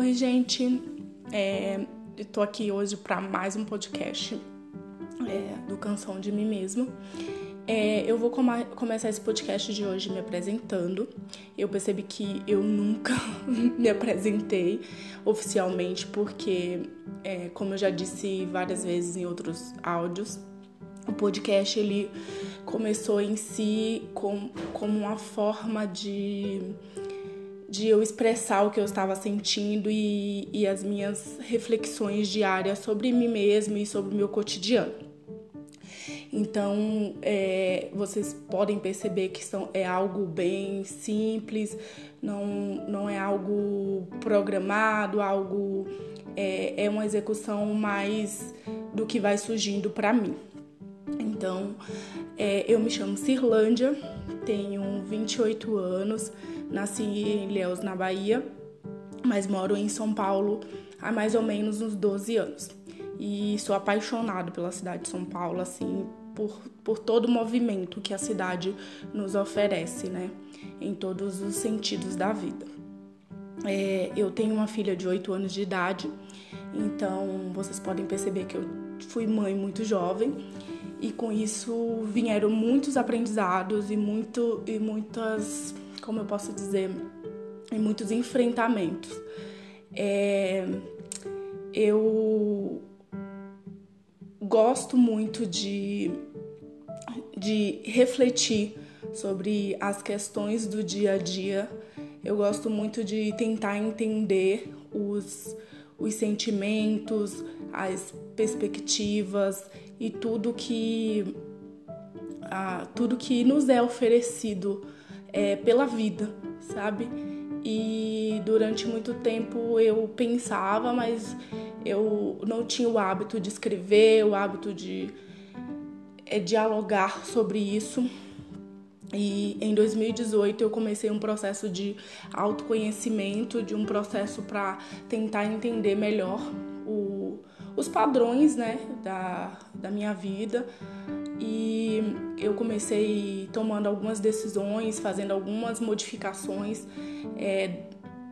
Oi, gente. É, Estou aqui hoje para mais um podcast é, do Canção de Mim Mesmo. É, eu vou com começar esse podcast de hoje me apresentando. Eu percebi que eu nunca me apresentei oficialmente, porque, é, como eu já disse várias vezes em outros áudios, o podcast ele começou em si com, como uma forma de de eu expressar o que eu estava sentindo e, e as minhas reflexões diárias sobre mim mesma e sobre o meu cotidiano. Então, é, vocês podem perceber que são, é algo bem simples, não, não é algo programado, algo é, é uma execução mais do que vai surgindo para mim. Então, é, eu me chamo Cirlândia, tenho 28 anos, Nasci em Ilhéus, na Bahia, mas moro em São Paulo há mais ou menos uns 12 anos. E sou apaixonado pela cidade de São Paulo, assim, por, por todo o movimento que a cidade nos oferece, né? Em todos os sentidos da vida. É, eu tenho uma filha de 8 anos de idade, então vocês podem perceber que eu fui mãe muito jovem e com isso vieram muitos aprendizados e, muito, e muitas como eu posso dizer, em muitos enfrentamentos. É, eu gosto muito de, de refletir sobre as questões do dia a dia. Eu gosto muito de tentar entender os, os sentimentos, as perspectivas e tudo que, ah, tudo que nos é oferecido é, pela vida, sabe? E durante muito tempo eu pensava, mas eu não tinha o hábito de escrever, o hábito de é, dialogar sobre isso. E em 2018 eu comecei um processo de autoconhecimento, de um processo para tentar entender melhor o, os padrões né, da, da minha vida, e eu comecei tomando algumas decisões, fazendo algumas modificações é,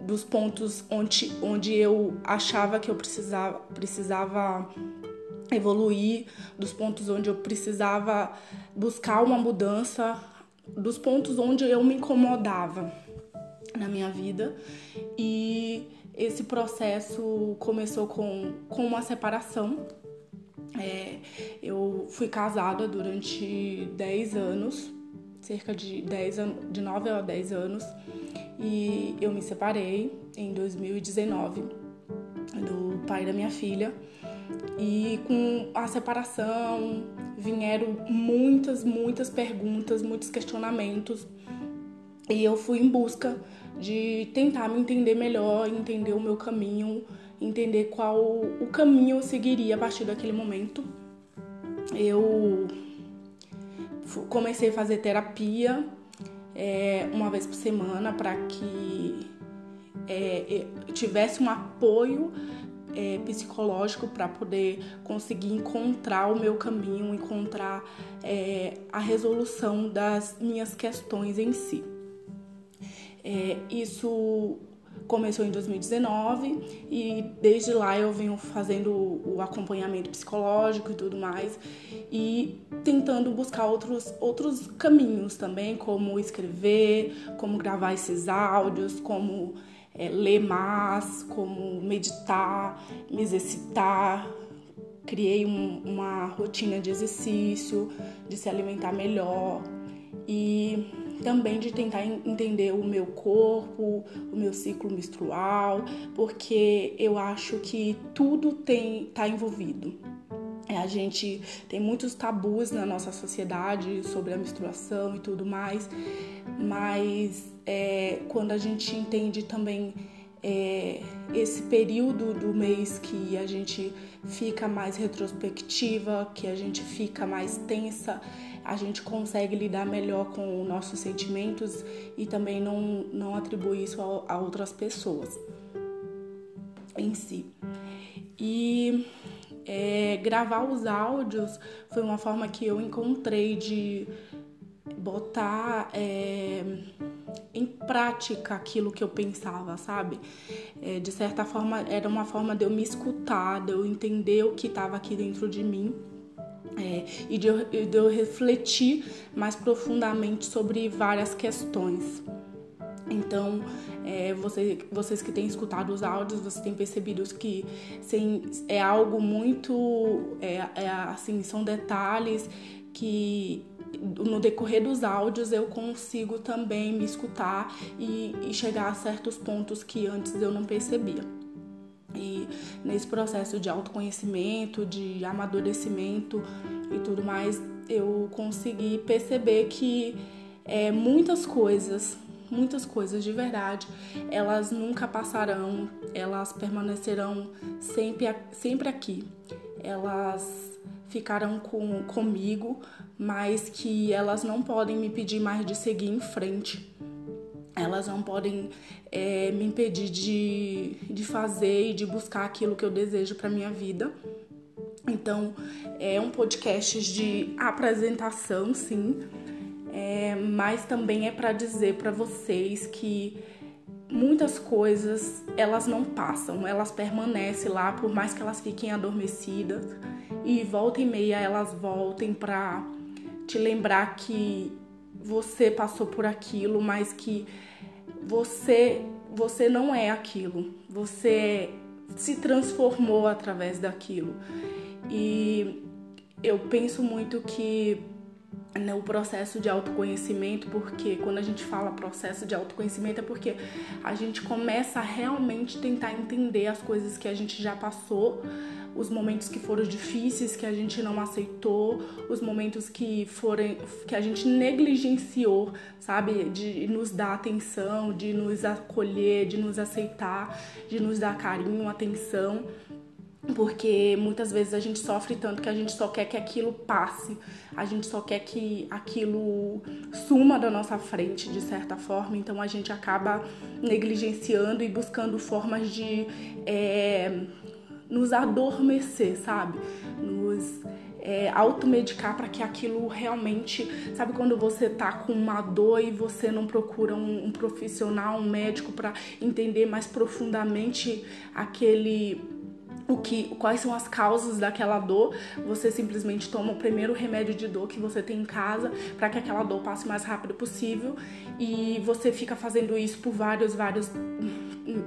dos pontos onde, onde eu achava que eu precisava, precisava evoluir, dos pontos onde eu precisava buscar uma mudança, dos pontos onde eu me incomodava na minha vida. E esse processo começou com, com uma separação é, eu fui casada durante 10 anos, cerca de 10 anos, de 9 a 10 anos, e eu me separei em 2019 do pai da minha filha. E com a separação vieram muitas, muitas perguntas, muitos questionamentos. E eu fui em busca de tentar me entender melhor, entender o meu caminho, entender qual o caminho eu seguiria a partir daquele momento. Eu comecei a fazer terapia é, uma vez por semana para que é, tivesse um apoio é, psicológico para poder conseguir encontrar o meu caminho, encontrar é, a resolução das minhas questões em si. É, isso começou em 2019 e desde lá eu venho fazendo o acompanhamento psicológico e tudo mais e tentando buscar outros, outros caminhos também, como escrever, como gravar esses áudios, como é, ler mais, como meditar, me exercitar. Criei um, uma rotina de exercício, de se alimentar melhor e também de tentar entender o meu corpo, o meu ciclo menstrual, porque eu acho que tudo tem tá envolvido. É, a gente tem muitos tabus na nossa sociedade sobre a menstruação e tudo mais, mas é, quando a gente entende também é, esse período do mês que a gente fica mais retrospectiva, que a gente fica mais tensa, a gente consegue lidar melhor com nossos sentimentos e também não, não atribuir isso a, a outras pessoas em si. E é, gravar os áudios foi uma forma que eu encontrei de botar. É, em prática aquilo que eu pensava, sabe? É, de certa forma, era uma forma de eu me escutar, de eu entender o que estava aqui dentro de mim. É, e de eu, de eu refletir mais profundamente sobre várias questões. Então, é, você, vocês que têm escutado os áudios, vocês têm percebido que sim, é algo muito. É, é, assim, são detalhes que no decorrer dos áudios eu consigo também me escutar e, e chegar a certos pontos que antes eu não percebia. E nesse processo de autoconhecimento, de amadurecimento e tudo mais, eu consegui perceber que é, muitas coisas, muitas coisas de verdade, elas nunca passarão, elas permanecerão sempre, sempre aqui. Elas ficarão com, comigo, mas que elas não podem me pedir mais de seguir em frente. Elas não podem é, me impedir de, de fazer e de buscar aquilo que eu desejo para minha vida. Então, é um podcast de apresentação, sim, é, mas também é para dizer para vocês que muitas coisas elas não passam, elas permanecem lá por mais que elas fiquem adormecidas. E volta e meia elas voltem para te lembrar que você passou por aquilo, mas que você você não é aquilo. Você se transformou através daquilo. E eu penso muito que no processo de autoconhecimento, porque quando a gente fala processo de autoconhecimento é porque a gente começa a realmente tentar entender as coisas que a gente já passou, os momentos que foram difíceis, que a gente não aceitou, os momentos que foram que a gente negligenciou, sabe, de nos dar atenção, de nos acolher, de nos aceitar, de nos dar carinho, atenção. Porque muitas vezes a gente sofre tanto que a gente só quer que aquilo passe, a gente só quer que aquilo suma da nossa frente de certa forma, então a gente acaba negligenciando e buscando formas de é, nos adormecer, sabe? Nos é, automedicar para que aquilo realmente. Sabe quando você tá com uma dor e você não procura um, um profissional, um médico para entender mais profundamente aquele o que, quais são as causas daquela dor, você simplesmente toma o primeiro remédio de dor que você tem em casa para que aquela dor passe o mais rápido possível e você fica fazendo isso por vários, vários,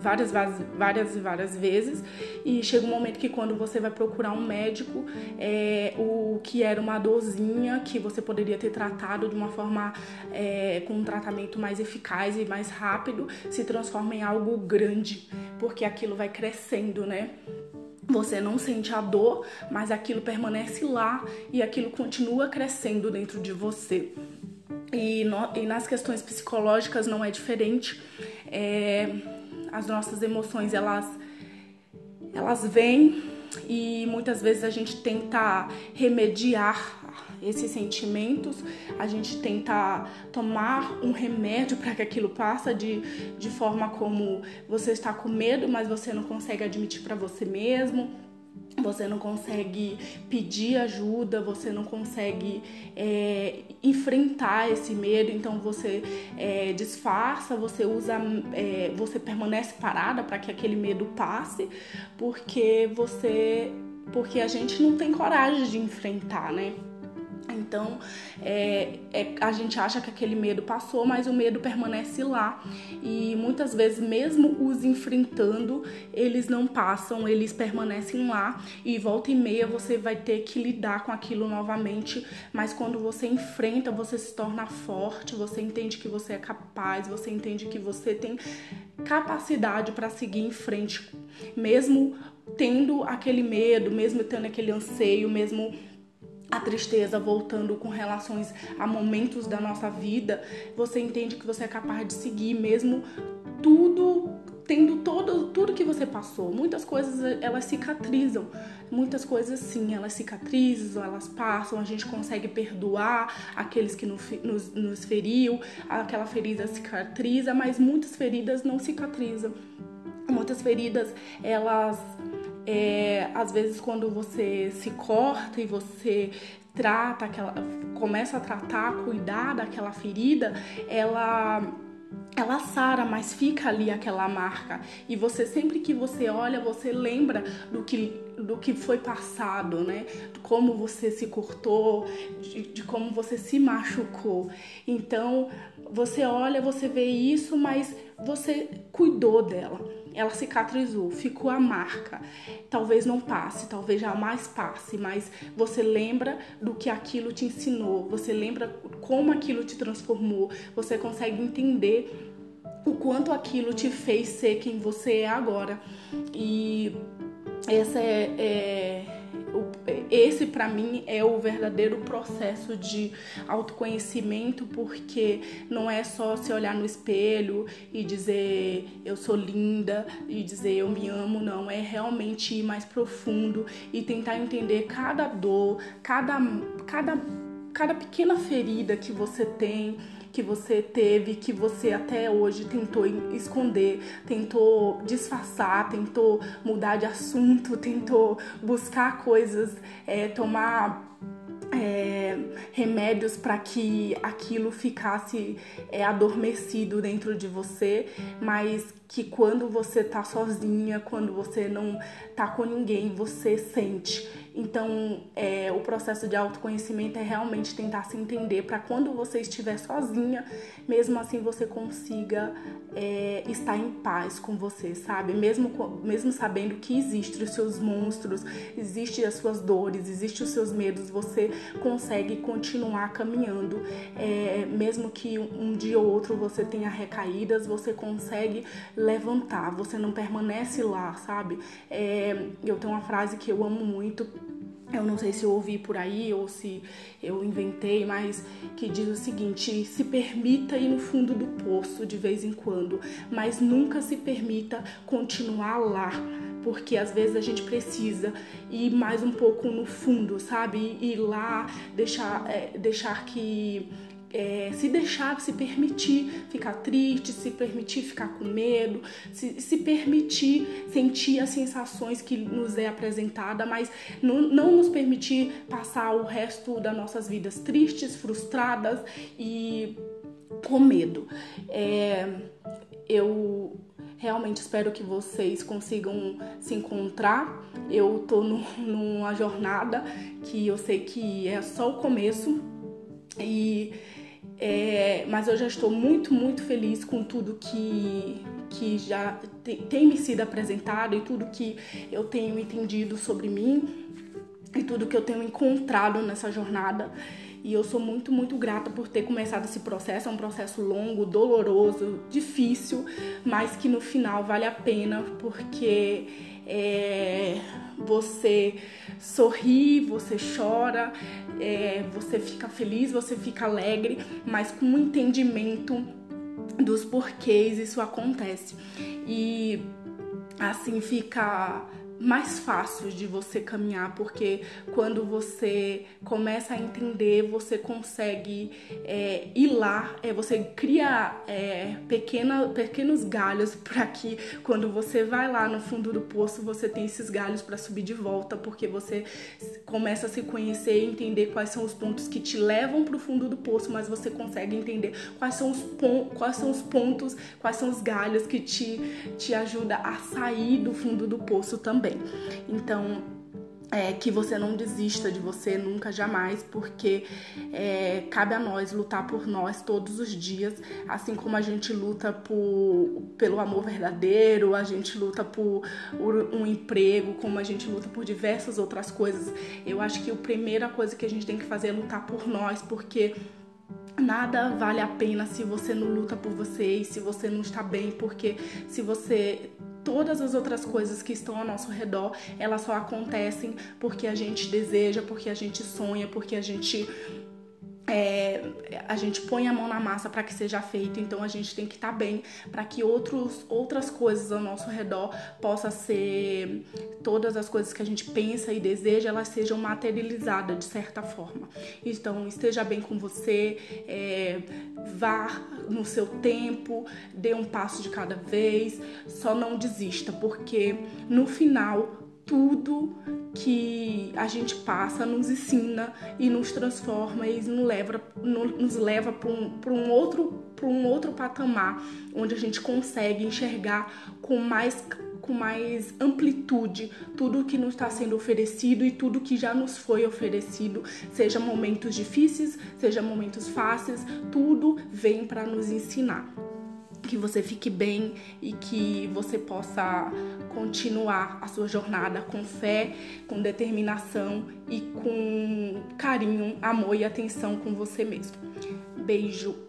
várias, várias e várias vezes e chega um momento que quando você vai procurar um médico, é, o que era uma dorzinha que você poderia ter tratado de uma forma é, com um tratamento mais eficaz e mais rápido se transforma em algo grande porque aquilo vai crescendo, né? Você não sente a dor, mas aquilo permanece lá e aquilo continua crescendo dentro de você. E, no, e nas questões psicológicas não é diferente. É, as nossas emoções elas elas vêm e muitas vezes a gente tenta remediar esses sentimentos, a gente tenta tomar um remédio para que aquilo passe de, de forma como você está com medo, mas você não consegue admitir para você mesmo você não consegue pedir ajuda, você não consegue é, enfrentar esse medo, então você é, disfarça, você usa, é, você permanece parada para que aquele medo passe, porque você, porque a gente não tem coragem de enfrentar, né? Então, é, é, a gente acha que aquele medo passou, mas o medo permanece lá. E muitas vezes, mesmo os enfrentando, eles não passam, eles permanecem lá. E volta e meia você vai ter que lidar com aquilo novamente. Mas quando você enfrenta, você se torna forte, você entende que você é capaz, você entende que você tem capacidade para seguir em frente, mesmo tendo aquele medo, mesmo tendo aquele anseio, mesmo a tristeza voltando com relações a momentos da nossa vida, você entende que você é capaz de seguir mesmo tudo tendo todo tudo que você passou. Muitas coisas elas cicatrizam, muitas coisas sim, elas cicatrizam, elas passam, a gente consegue perdoar aqueles que nos, nos feriu, aquela ferida cicatriza, mas muitas feridas não cicatrizam. Muitas feridas elas é, às vezes quando você se corta e você trata aquela, começa a tratar, cuidar daquela ferida, ela ela sara, mas fica ali aquela marca. E você sempre que você olha, você lembra do que do que foi passado, né? Como você se cortou, de, de como você se machucou. Então, você olha, você vê isso, mas você cuidou dela. Ela cicatrizou, ficou a marca. Talvez não passe, talvez jamais passe, mas você lembra do que aquilo te ensinou, você lembra como aquilo te transformou, você consegue entender o quanto aquilo te fez ser quem você é agora. E essa é, é esse para mim é o verdadeiro processo de autoconhecimento, porque não é só se olhar no espelho e dizer eu sou linda e dizer eu me amo, não, é realmente ir mais profundo e tentar entender cada dor, cada cada cada pequena ferida que você tem que você teve, que você até hoje tentou esconder, tentou disfarçar, tentou mudar de assunto, tentou buscar coisas, é, tomar é, remédios para que aquilo ficasse é, adormecido dentro de você, mas que quando você tá sozinha, quando você não tá com ninguém, você sente. Então, é, o processo de autoconhecimento é realmente tentar se entender para quando você estiver sozinha, mesmo assim você consiga é, estar em paz com você, sabe? Mesmo, mesmo sabendo que existem os seus monstros, existem as suas dores, existem os seus medos, você consegue continuar caminhando. É, mesmo que um dia ou outro você tenha recaídas, você consegue levantar, você não permanece lá, sabe? É, eu tenho uma frase que eu amo muito eu não sei se eu ouvi por aí ou se eu inventei, mas que diz o seguinte: se permita ir no fundo do poço de vez em quando, mas nunca se permita continuar lá, porque às vezes a gente precisa ir mais um pouco no fundo, sabe? Ir lá, deixar, é, deixar que é, se deixar, se permitir ficar triste, se permitir ficar com medo, se, se permitir sentir as sensações que nos é apresentada, mas não, não nos permitir passar o resto das nossas vidas tristes, frustradas e com medo. É, eu realmente espero que vocês consigam se encontrar. Eu tô no, numa jornada que eu sei que é só o começo e é, mas eu já estou muito, muito feliz com tudo que, que já te, tem me sido apresentado e tudo que eu tenho entendido sobre mim e tudo que eu tenho encontrado nessa jornada. E eu sou muito, muito grata por ter começado esse processo. É um processo longo, doloroso, difícil, mas que no final vale a pena porque é, você sorri, você chora, é, você fica feliz, você fica alegre, mas com um entendimento dos porquês isso acontece. E assim fica mais fácil de você caminhar, porque quando você começa a entender, você consegue é, ir lá, é, você cria é, pequena, pequenos galhos para que quando você vai lá no fundo do poço, você tem esses galhos para subir de volta, porque você começa a se conhecer e entender quais são os pontos que te levam para o fundo do poço, mas você consegue entender quais são os, quais são os pontos, quais são os galhos que te, te ajuda a sair do fundo do poço também Então, é, que você não desista de você nunca, jamais, porque é, cabe a nós lutar por nós todos os dias, assim como a gente luta por, pelo amor verdadeiro, a gente luta por, por um emprego, como a gente luta por diversas outras coisas. Eu acho que a primeira coisa que a gente tem que fazer é lutar por nós, porque nada vale a pena se você não luta por você e se você não está bem, porque se você todas as outras coisas que estão ao nosso redor, elas só acontecem porque a gente deseja, porque a gente sonha, porque a gente é, a gente põe a mão na massa para que seja feito, então a gente tem que estar tá bem para que outros, outras coisas ao nosso redor possa ser todas as coisas que a gente pensa e deseja, elas sejam materializadas de certa forma. Então esteja bem com você, é, vá no seu tempo, dê um passo de cada vez, só não desista, porque no final tudo que a gente passa nos ensina e nos transforma e nos leva, nos leva para um, um, outro, um outro patamar onde a gente consegue enxergar com mais com mais amplitude tudo que nos está sendo oferecido e tudo que já nos foi oferecido, seja momentos difíceis, seja momentos fáceis, tudo vem para nos ensinar que você fique bem e que você possa continuar a sua jornada com fé, com determinação e com carinho, amor e atenção com você mesmo. Beijo